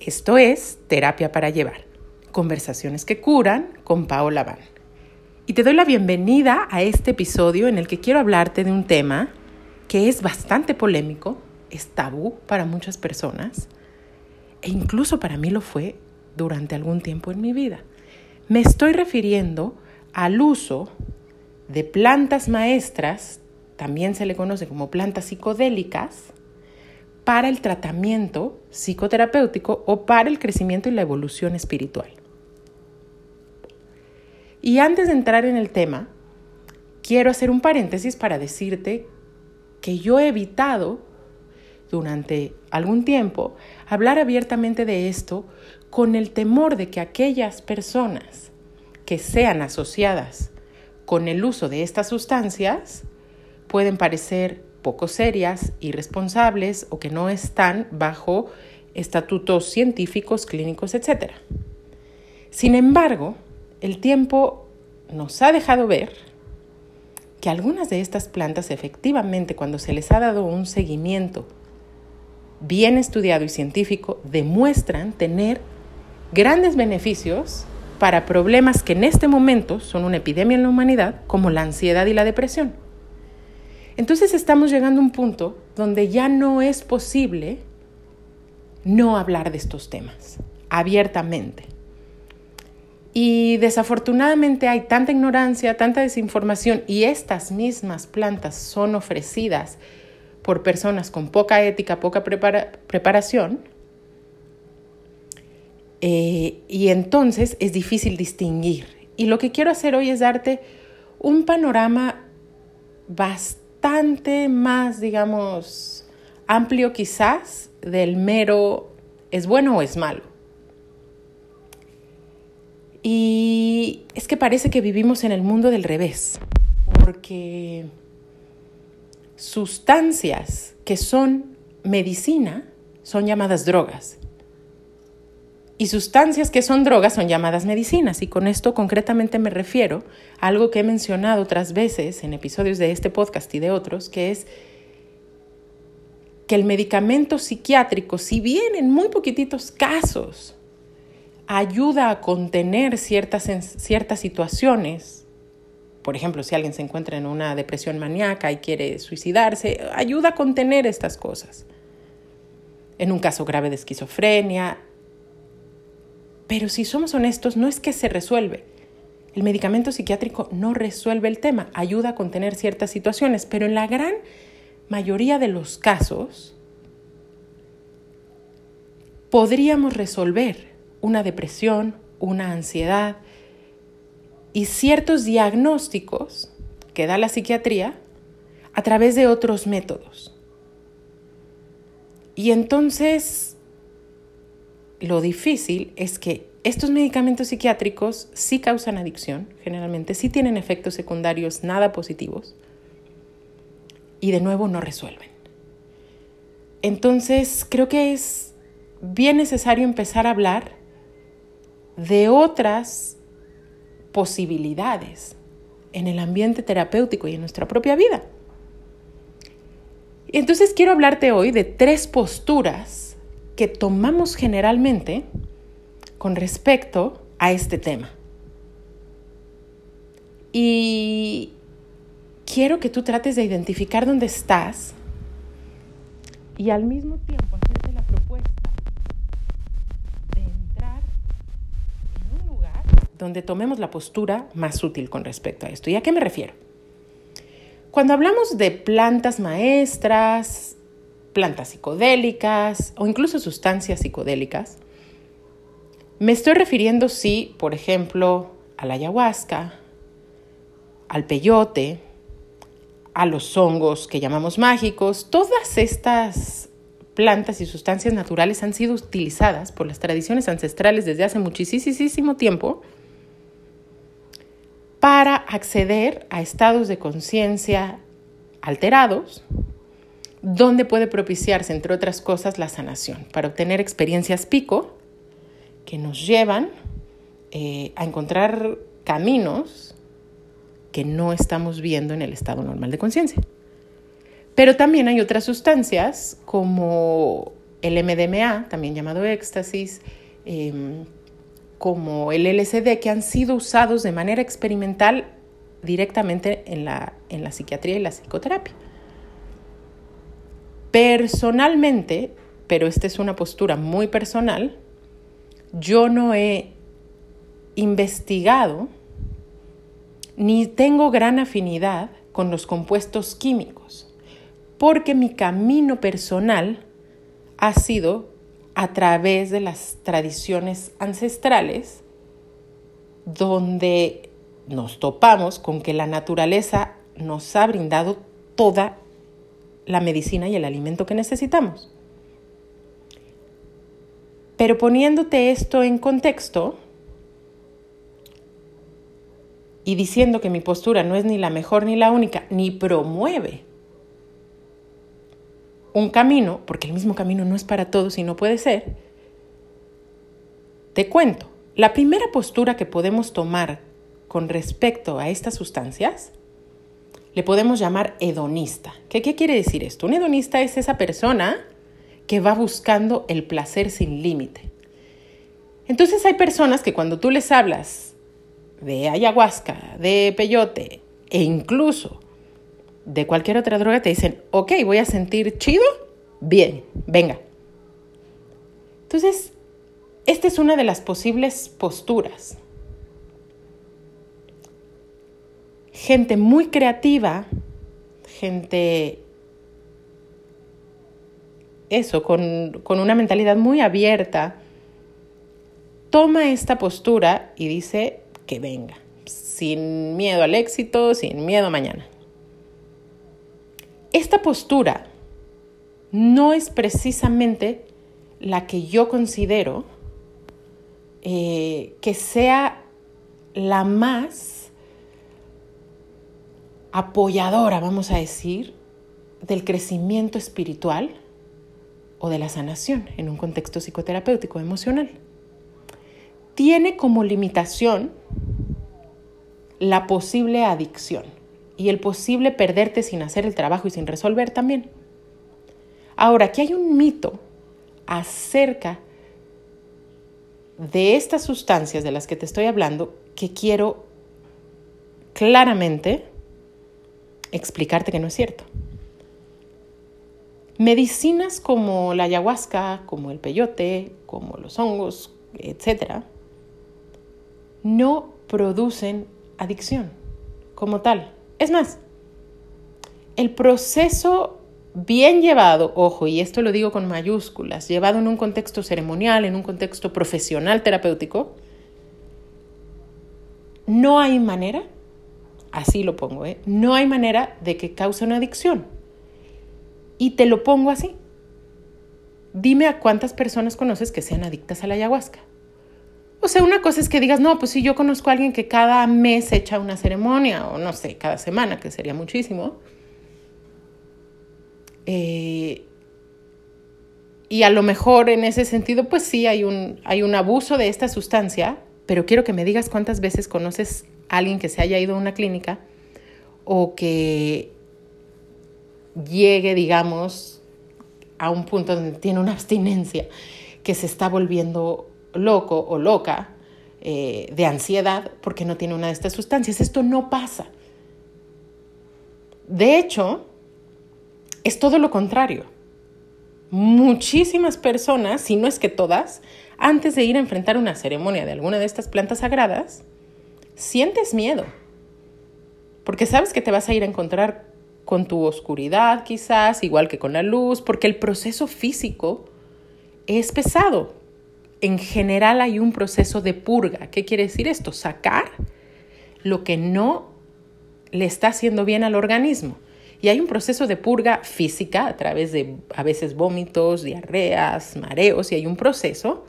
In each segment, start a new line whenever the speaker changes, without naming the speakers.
Esto es Terapia para Llevar, conversaciones que curan con Paola Van. Y te doy la bienvenida a este episodio en el que quiero hablarte de un tema que es bastante polémico, es tabú para muchas personas e incluso para mí lo fue durante algún tiempo en mi vida. Me estoy refiriendo al uso de plantas maestras, también se le conoce como plantas psicodélicas, para el tratamiento psicoterapéutico o para el crecimiento y la evolución espiritual. Y antes de entrar en el tema, quiero hacer un paréntesis para decirte que yo he evitado durante algún tiempo hablar abiertamente de esto con el temor de que aquellas personas que sean asociadas con el uso de estas sustancias pueden parecer poco serias, irresponsables o que no están bajo estatutos científicos, clínicos, etc. Sin embargo, el tiempo nos ha dejado ver que algunas de estas plantas efectivamente cuando se les ha dado un seguimiento bien estudiado y científico demuestran tener grandes beneficios para problemas que en este momento son una epidemia en la humanidad como la ansiedad y la depresión. Entonces estamos llegando a un punto donde ya no es posible no hablar de estos temas abiertamente. Y desafortunadamente hay tanta ignorancia, tanta desinformación y estas mismas plantas son ofrecidas por personas con poca ética, poca preparación. Eh, y entonces es difícil distinguir. Y lo que quiero hacer hoy es darte un panorama bastante bastante más, digamos, amplio quizás del mero es bueno o es malo. Y es que parece que vivimos en el mundo del revés, porque sustancias que son medicina son llamadas drogas y sustancias que son drogas son llamadas medicinas. Y con esto concretamente me refiero a algo que he mencionado otras veces en episodios de este podcast y de otros, que es que el medicamento psiquiátrico, si bien en muy poquititos casos ayuda a contener ciertas, ciertas situaciones, por ejemplo, si alguien se encuentra en una depresión maníaca y quiere suicidarse, ayuda a contener estas cosas. En un caso grave de esquizofrenia, pero si somos honestos, no es que se resuelve. El medicamento psiquiátrico no resuelve el tema, ayuda a contener ciertas situaciones, pero en la gran mayoría de los casos podríamos resolver una depresión, una ansiedad y ciertos diagnósticos que da la psiquiatría a través de otros métodos. Y entonces lo difícil es que estos medicamentos psiquiátricos sí causan adicción, generalmente, sí tienen efectos secundarios nada positivos y de nuevo no resuelven. Entonces, creo que es bien necesario empezar a hablar de otras posibilidades en el ambiente terapéutico y en nuestra propia vida. Entonces quiero hablarte hoy de tres posturas que tomamos generalmente con respecto a este tema. Y quiero que tú trates de identificar dónde estás y al mismo tiempo hacerte la propuesta de entrar en un lugar donde tomemos la postura más útil con respecto a esto. ¿Y a qué me refiero? Cuando hablamos de plantas maestras, plantas psicodélicas o incluso sustancias psicodélicas. Me estoy refiriendo, sí, por ejemplo, a la ayahuasca, al peyote, a los hongos que llamamos mágicos. Todas estas plantas y sustancias naturales han sido utilizadas por las tradiciones ancestrales desde hace muchísimo tiempo para acceder a estados de conciencia alterados donde puede propiciarse, entre otras cosas, la sanación, para obtener experiencias pico que nos llevan eh, a encontrar caminos que no estamos viendo en el estado normal de conciencia. Pero también hay otras sustancias como el MDMA, también llamado éxtasis, em, como el LSD, que han sido usados de manera experimental directamente en la, en la psiquiatría y la psicoterapia. Personalmente, pero esta es una postura muy personal, yo no he investigado ni tengo gran afinidad con los compuestos químicos, porque mi camino personal ha sido a través de las tradiciones ancestrales, donde nos topamos con que la naturaleza nos ha brindado toda la medicina y el alimento que necesitamos. Pero poniéndote esto en contexto y diciendo que mi postura no es ni la mejor ni la única, ni promueve un camino, porque el mismo camino no es para todos y no puede ser, te cuento, la primera postura que podemos tomar con respecto a estas sustancias le podemos llamar hedonista. ¿Qué, ¿Qué quiere decir esto? Un hedonista es esa persona que va buscando el placer sin límite. Entonces hay personas que cuando tú les hablas de ayahuasca, de peyote e incluso de cualquier otra droga, te dicen, ok, voy a sentir chido, bien, venga. Entonces, esta es una de las posibles posturas. Gente muy creativa, gente, eso, con, con una mentalidad muy abierta, toma esta postura y dice que venga, sin miedo al éxito, sin miedo a mañana. Esta postura no es precisamente la que yo considero eh, que sea la más apoyadora, vamos a decir, del crecimiento espiritual o de la sanación en un contexto psicoterapéutico emocional. Tiene como limitación la posible adicción y el posible perderte sin hacer el trabajo y sin resolver también. Ahora, aquí hay un mito acerca de estas sustancias de las que te estoy hablando que quiero claramente explicarte que no es cierto. Medicinas como la ayahuasca, como el peyote, como los hongos, etc., no producen adicción como tal. Es más, el proceso bien llevado, ojo, y esto lo digo con mayúsculas, llevado en un contexto ceremonial, en un contexto profesional terapéutico, no hay manera así lo pongo, ¿eh? no hay manera de que cause una adicción. Y te lo pongo así. Dime a cuántas personas conoces que sean adictas a la ayahuasca. O sea, una cosa es que digas, no, pues si yo conozco a alguien que cada mes echa una ceremonia, o no sé, cada semana, que sería muchísimo. Eh, y a lo mejor en ese sentido, pues sí, hay un, hay un abuso de esta sustancia, pero quiero que me digas cuántas veces conoces alguien que se haya ido a una clínica o que llegue, digamos, a un punto donde tiene una abstinencia, que se está volviendo loco o loca eh, de ansiedad porque no tiene una de estas sustancias. Esto no pasa. De hecho, es todo lo contrario. Muchísimas personas, si no es que todas, antes de ir a enfrentar una ceremonia de alguna de estas plantas sagradas, sientes miedo, porque sabes que te vas a ir a encontrar con tu oscuridad quizás, igual que con la luz, porque el proceso físico es pesado. En general hay un proceso de purga. ¿Qué quiere decir esto? Sacar lo que no le está haciendo bien al organismo. Y hay un proceso de purga física a través de a veces vómitos, diarreas, mareos, y hay un proceso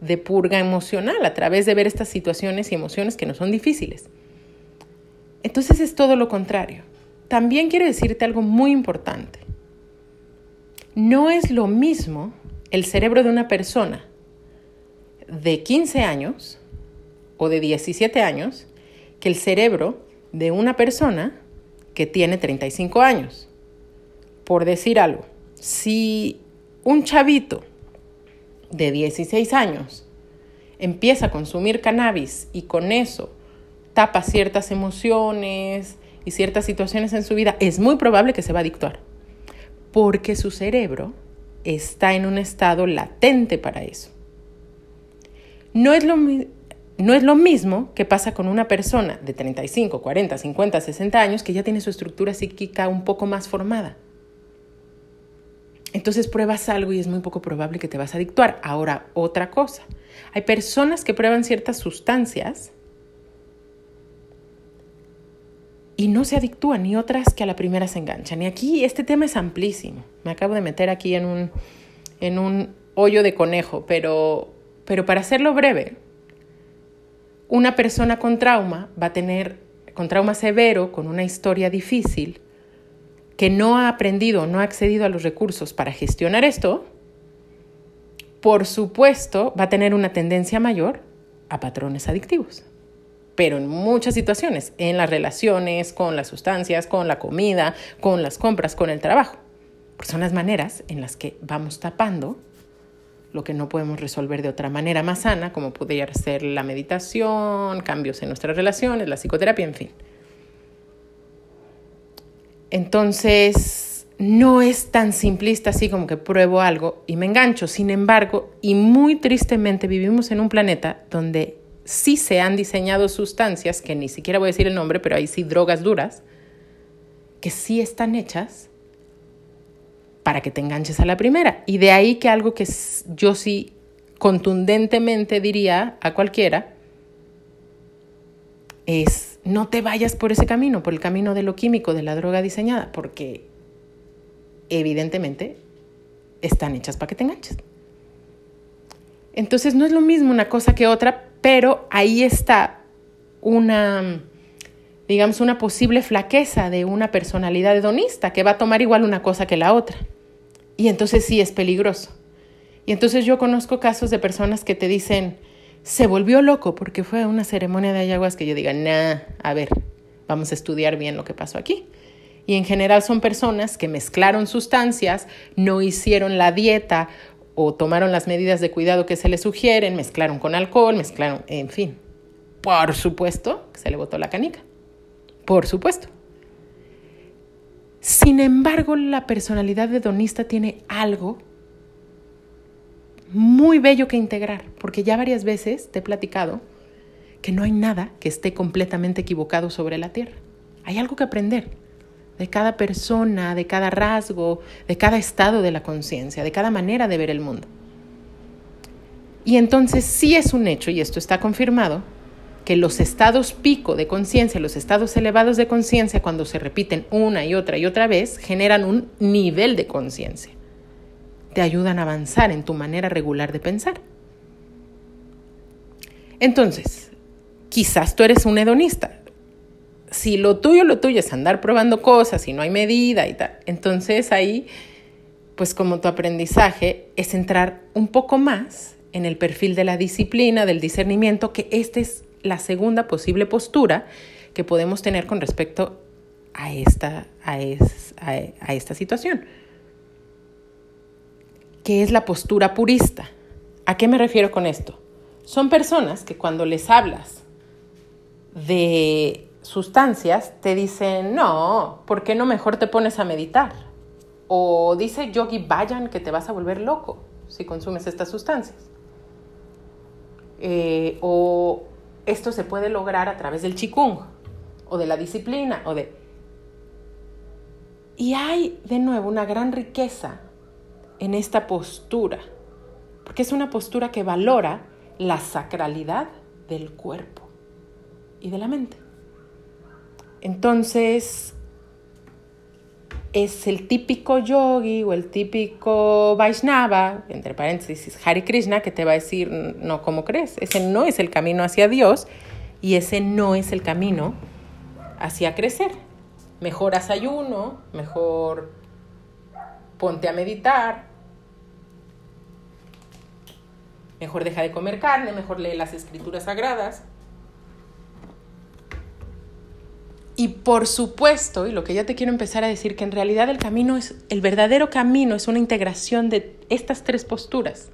de purga emocional a través de ver estas situaciones y emociones que no son difíciles. Entonces es todo lo contrario. También quiero decirte algo muy importante. No es lo mismo el cerebro de una persona de 15 años o de 17 años que el cerebro de una persona que tiene 35 años. Por decir algo, si un chavito de 16 años empieza a consumir cannabis y con eso tapa ciertas emociones y ciertas situaciones en su vida, es muy probable que se va a adictuar, porque su cerebro está en un estado latente para eso. No es lo, no es lo mismo que pasa con una persona de 35, 40, 50, 60 años que ya tiene su estructura psíquica un poco más formada. Entonces pruebas algo y es muy poco probable que te vas a adictuar. Ahora, otra cosa. Hay personas que prueban ciertas sustancias y no se adictúan, ni otras que a la primera se enganchan. Y aquí este tema es amplísimo. Me acabo de meter aquí en un, en un hoyo de conejo, pero, pero para hacerlo breve, una persona con trauma va a tener, con trauma severo, con una historia difícil, que no ha aprendido, no ha accedido a los recursos para gestionar esto, por supuesto va a tener una tendencia mayor a patrones adictivos. Pero en muchas situaciones, en las relaciones, con las sustancias, con la comida, con las compras, con el trabajo. son las maneras en las que vamos tapando lo que no podemos resolver de otra manera más sana, como podría ser la meditación, cambios en nuestras relaciones, la psicoterapia, en fin. Entonces, no es tan simplista así como que pruebo algo y me engancho. Sin embargo, y muy tristemente vivimos en un planeta donde sí se han diseñado sustancias, que ni siquiera voy a decir el nombre, pero hay sí drogas duras, que sí están hechas para que te enganches a la primera. Y de ahí que algo que yo sí contundentemente diría a cualquiera es no te vayas por ese camino, por el camino de lo químico, de la droga diseñada, porque evidentemente están hechas para que te enganches. Entonces no es lo mismo una cosa que otra, pero ahí está una, digamos, una posible flaqueza de una personalidad hedonista que va a tomar igual una cosa que la otra. Y entonces sí es peligroso. Y entonces yo conozco casos de personas que te dicen, se volvió loco porque fue a una ceremonia de ayahuasca que yo diga, nah, a ver, vamos a estudiar bien lo que pasó aquí. Y en general son personas que mezclaron sustancias, no hicieron la dieta o tomaron las medidas de cuidado que se les sugieren, mezclaron con alcohol, mezclaron, en fin. Por supuesto que se le botó la canica. Por supuesto. Sin embargo, la personalidad hedonista tiene algo muy bello que integrar, porque ya varias veces te he platicado que no hay nada que esté completamente equivocado sobre la Tierra. Hay algo que aprender de cada persona, de cada rasgo, de cada estado de la conciencia, de cada manera de ver el mundo. Y entonces sí es un hecho, y esto está confirmado, que los estados pico de conciencia, los estados elevados de conciencia, cuando se repiten una y otra y otra vez, generan un nivel de conciencia. Te ayudan a avanzar en tu manera regular de pensar. Entonces, quizás tú eres un hedonista, si lo tuyo, lo tuyo es andar probando cosas y no hay medida y tal, entonces ahí, pues como tu aprendizaje es entrar un poco más en el perfil de la disciplina, del discernimiento, que esta es la segunda posible postura que podemos tener con respecto a esta, a, a esta situación, que es la postura purista. ¿A qué me refiero con esto? Son personas que cuando les hablas de sustancias te dicen, no, ¿por qué no mejor te pones a meditar? O dice Yogi Bayan que te vas a volver loco si consumes estas sustancias. Eh, o esto se puede lograr a través del chikung, o de la disciplina, o de... Y hay de nuevo una gran riqueza en esta postura, porque es una postura que valora la sacralidad del cuerpo y de la mente. Entonces, es el típico yogi o el típico Vaishnava, entre paréntesis, Hari Krishna, que te va a decir, no, ¿cómo crees? Ese no es el camino hacia Dios y ese no es el camino hacia crecer. Mejor haz ayuno, mejor ponte a meditar, mejor deja de comer carne, mejor lee las escrituras sagradas. Y por supuesto, y lo que ya te quiero empezar a decir, que en realidad el camino es, el verdadero camino es una integración de estas tres posturas.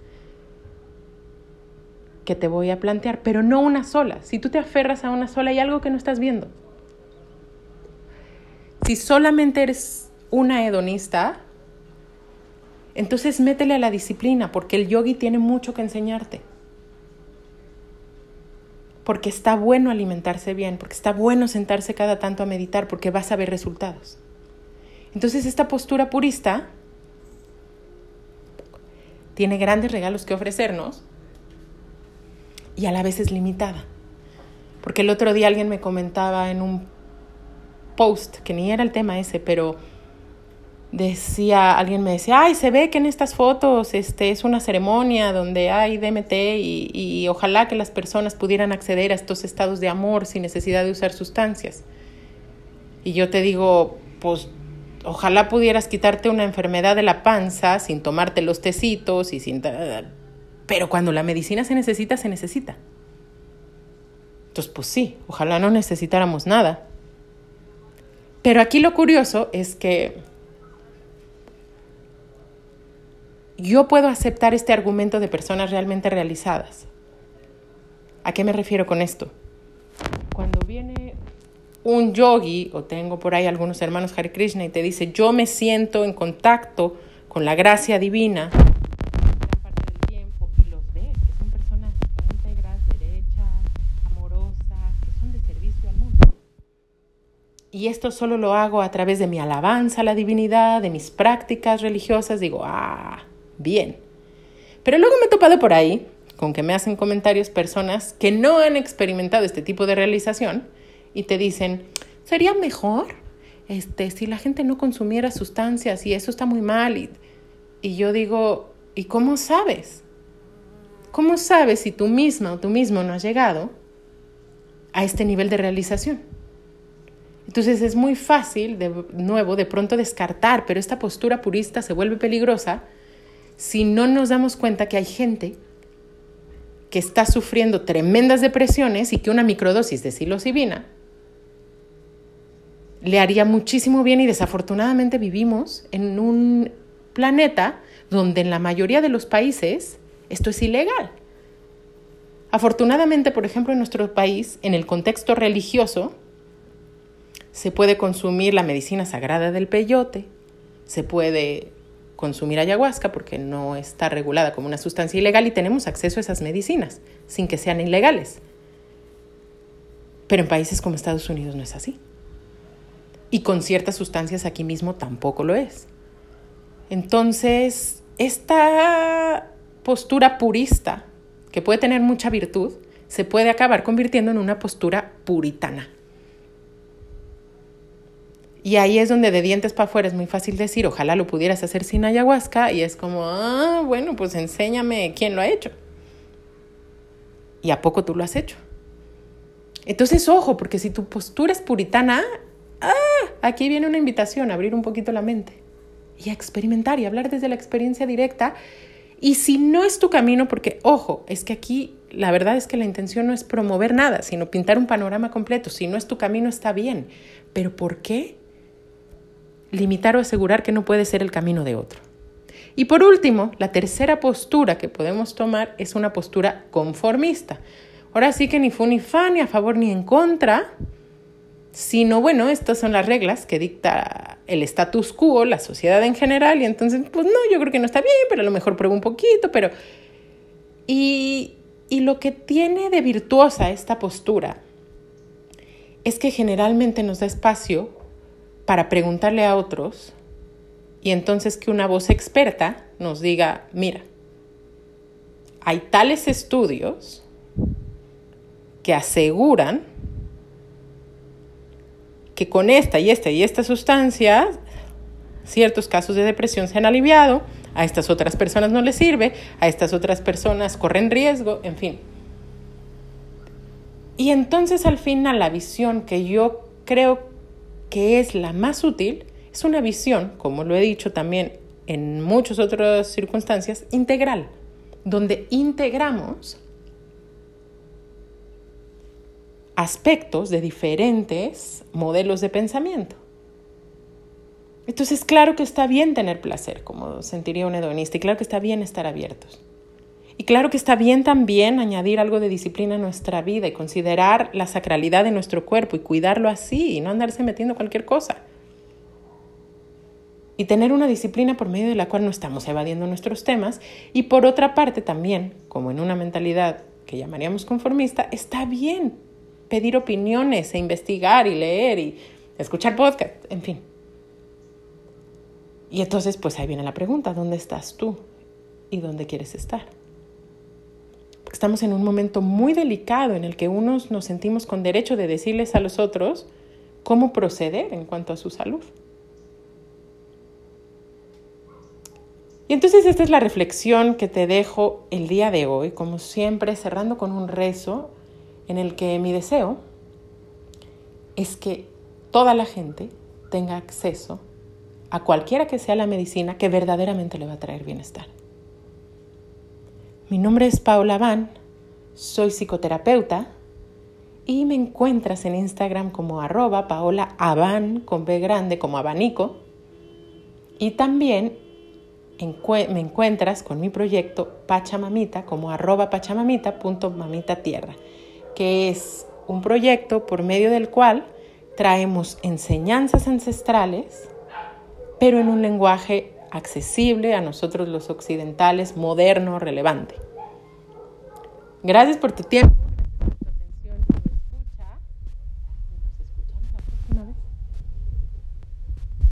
que te voy a plantear, pero no una sola. Si tú te aferras a una sola, hay algo que no estás viendo. Si solamente eres una hedonista, entonces métele a la disciplina, porque el yogi tiene mucho que enseñarte. Porque está bueno alimentarse bien, porque está bueno sentarse cada tanto a meditar, porque vas a ver resultados. Entonces esta postura purista tiene grandes regalos que ofrecernos y a la vez es limitada. Porque el otro día alguien me comentaba en un post, que ni era el tema ese, pero decía, alguien me decía, ay, se ve que en estas fotos este, es una ceremonia donde hay DMT y, y ojalá que las personas pudieran acceder a estos estados de amor sin necesidad de usar sustancias. Y yo te digo, pues ojalá pudieras quitarte una enfermedad de la panza sin tomarte los tecitos y sin... Pero cuando la medicina se necesita, se necesita. Entonces, pues sí, ojalá no necesitáramos nada. Pero aquí lo curioso es que yo puedo aceptar este argumento de personas realmente realizadas. ¿A qué me refiero con esto? Cuando viene un yogi, o tengo por ahí algunos hermanos Hare Krishna, y te dice, yo me siento en contacto con la gracia divina. Y esto solo lo hago a través de mi alabanza a la divinidad, de mis prácticas religiosas, digo, ah, bien. Pero luego me he topado por ahí con que me hacen comentarios personas que no han experimentado este tipo de realización, y te dicen, sería mejor este, si la gente no consumiera sustancias y eso está muy mal. Y, y yo digo, ¿y cómo sabes? ¿Cómo sabes si tú misma o tú mismo no has llegado a este nivel de realización? Entonces es muy fácil, de nuevo, de pronto descartar, pero esta postura purista se vuelve peligrosa si no nos damos cuenta que hay gente que está sufriendo tremendas depresiones y que una microdosis de psilocibina le haría muchísimo bien y desafortunadamente vivimos en un planeta donde en la mayoría de los países esto es ilegal. Afortunadamente, por ejemplo, en nuestro país, en el contexto religioso, se puede consumir la medicina sagrada del peyote, se puede consumir ayahuasca porque no está regulada como una sustancia ilegal y tenemos acceso a esas medicinas sin que sean ilegales. Pero en países como Estados Unidos no es así. Y con ciertas sustancias aquí mismo tampoco lo es. Entonces, esta postura purista, que puede tener mucha virtud, se puede acabar convirtiendo en una postura puritana. Y ahí es donde de dientes para afuera es muy fácil decir, ojalá lo pudieras hacer sin ayahuasca, y es como, ah, bueno, pues enséñame quién lo ha hecho. ¿Y a poco tú lo has hecho? Entonces, ojo, porque si tu postura es puritana, ah, aquí viene una invitación a abrir un poquito la mente y a experimentar y hablar desde la experiencia directa. Y si no es tu camino, porque ojo, es que aquí la verdad es que la intención no es promover nada, sino pintar un panorama completo. Si no es tu camino, está bien. Pero ¿por qué limitar o asegurar que no puede ser el camino de otro? Y por último, la tercera postura que podemos tomar es una postura conformista. Ahora sí que ni fu ni fa, ni a favor ni en contra, sino bueno, estas son las reglas que dicta el status quo, la sociedad en general, y entonces, pues no, yo creo que no está bien, pero a lo mejor pruebo un poquito, pero... Y, y lo que tiene de virtuosa esta postura es que generalmente nos da espacio para preguntarle a otros y entonces que una voz experta nos diga, mira, hay tales estudios que aseguran que con esta y esta y esta sustancia ciertos casos de depresión se han aliviado, a estas otras personas no les sirve, a estas otras personas corren riesgo, en fin. Y entonces al final la visión que yo creo que es la más útil es una visión, como lo he dicho también en muchas otras circunstancias, integral, donde integramos aspectos de diferentes modelos de pensamiento. Entonces, claro que está bien tener placer, como sentiría un hedonista, y claro que está bien estar abiertos. Y claro que está bien también añadir algo de disciplina a nuestra vida y considerar la sacralidad de nuestro cuerpo y cuidarlo así y no andarse metiendo cualquier cosa. Y tener una disciplina por medio de la cual no estamos evadiendo nuestros temas. Y por otra parte también, como en una mentalidad que llamaríamos conformista, está bien pedir opiniones e investigar y leer y escuchar podcast, en fin. Y entonces pues ahí viene la pregunta, ¿dónde estás tú? ¿Y dónde quieres estar? Estamos en un momento muy delicado en el que unos nos sentimos con derecho de decirles a los otros cómo proceder en cuanto a su salud. Y entonces esta es la reflexión que te dejo el día de hoy, como siempre cerrando con un rezo en el que mi deseo es que toda la gente tenga acceso a cualquiera que sea la medicina que verdaderamente le va a traer bienestar. Mi nombre es Paula Van, soy psicoterapeuta y me encuentras en Instagram como arroba Paola con B grande como abanico. Y también me encuentras con mi proyecto Pachamamita como arroba pachamamita.mamitatierra, que es un proyecto por medio del cual traemos enseñanzas ancestrales, pero en un lenguaje accesible a nosotros los occidentales, moderno, relevante. Gracias por tu tiempo.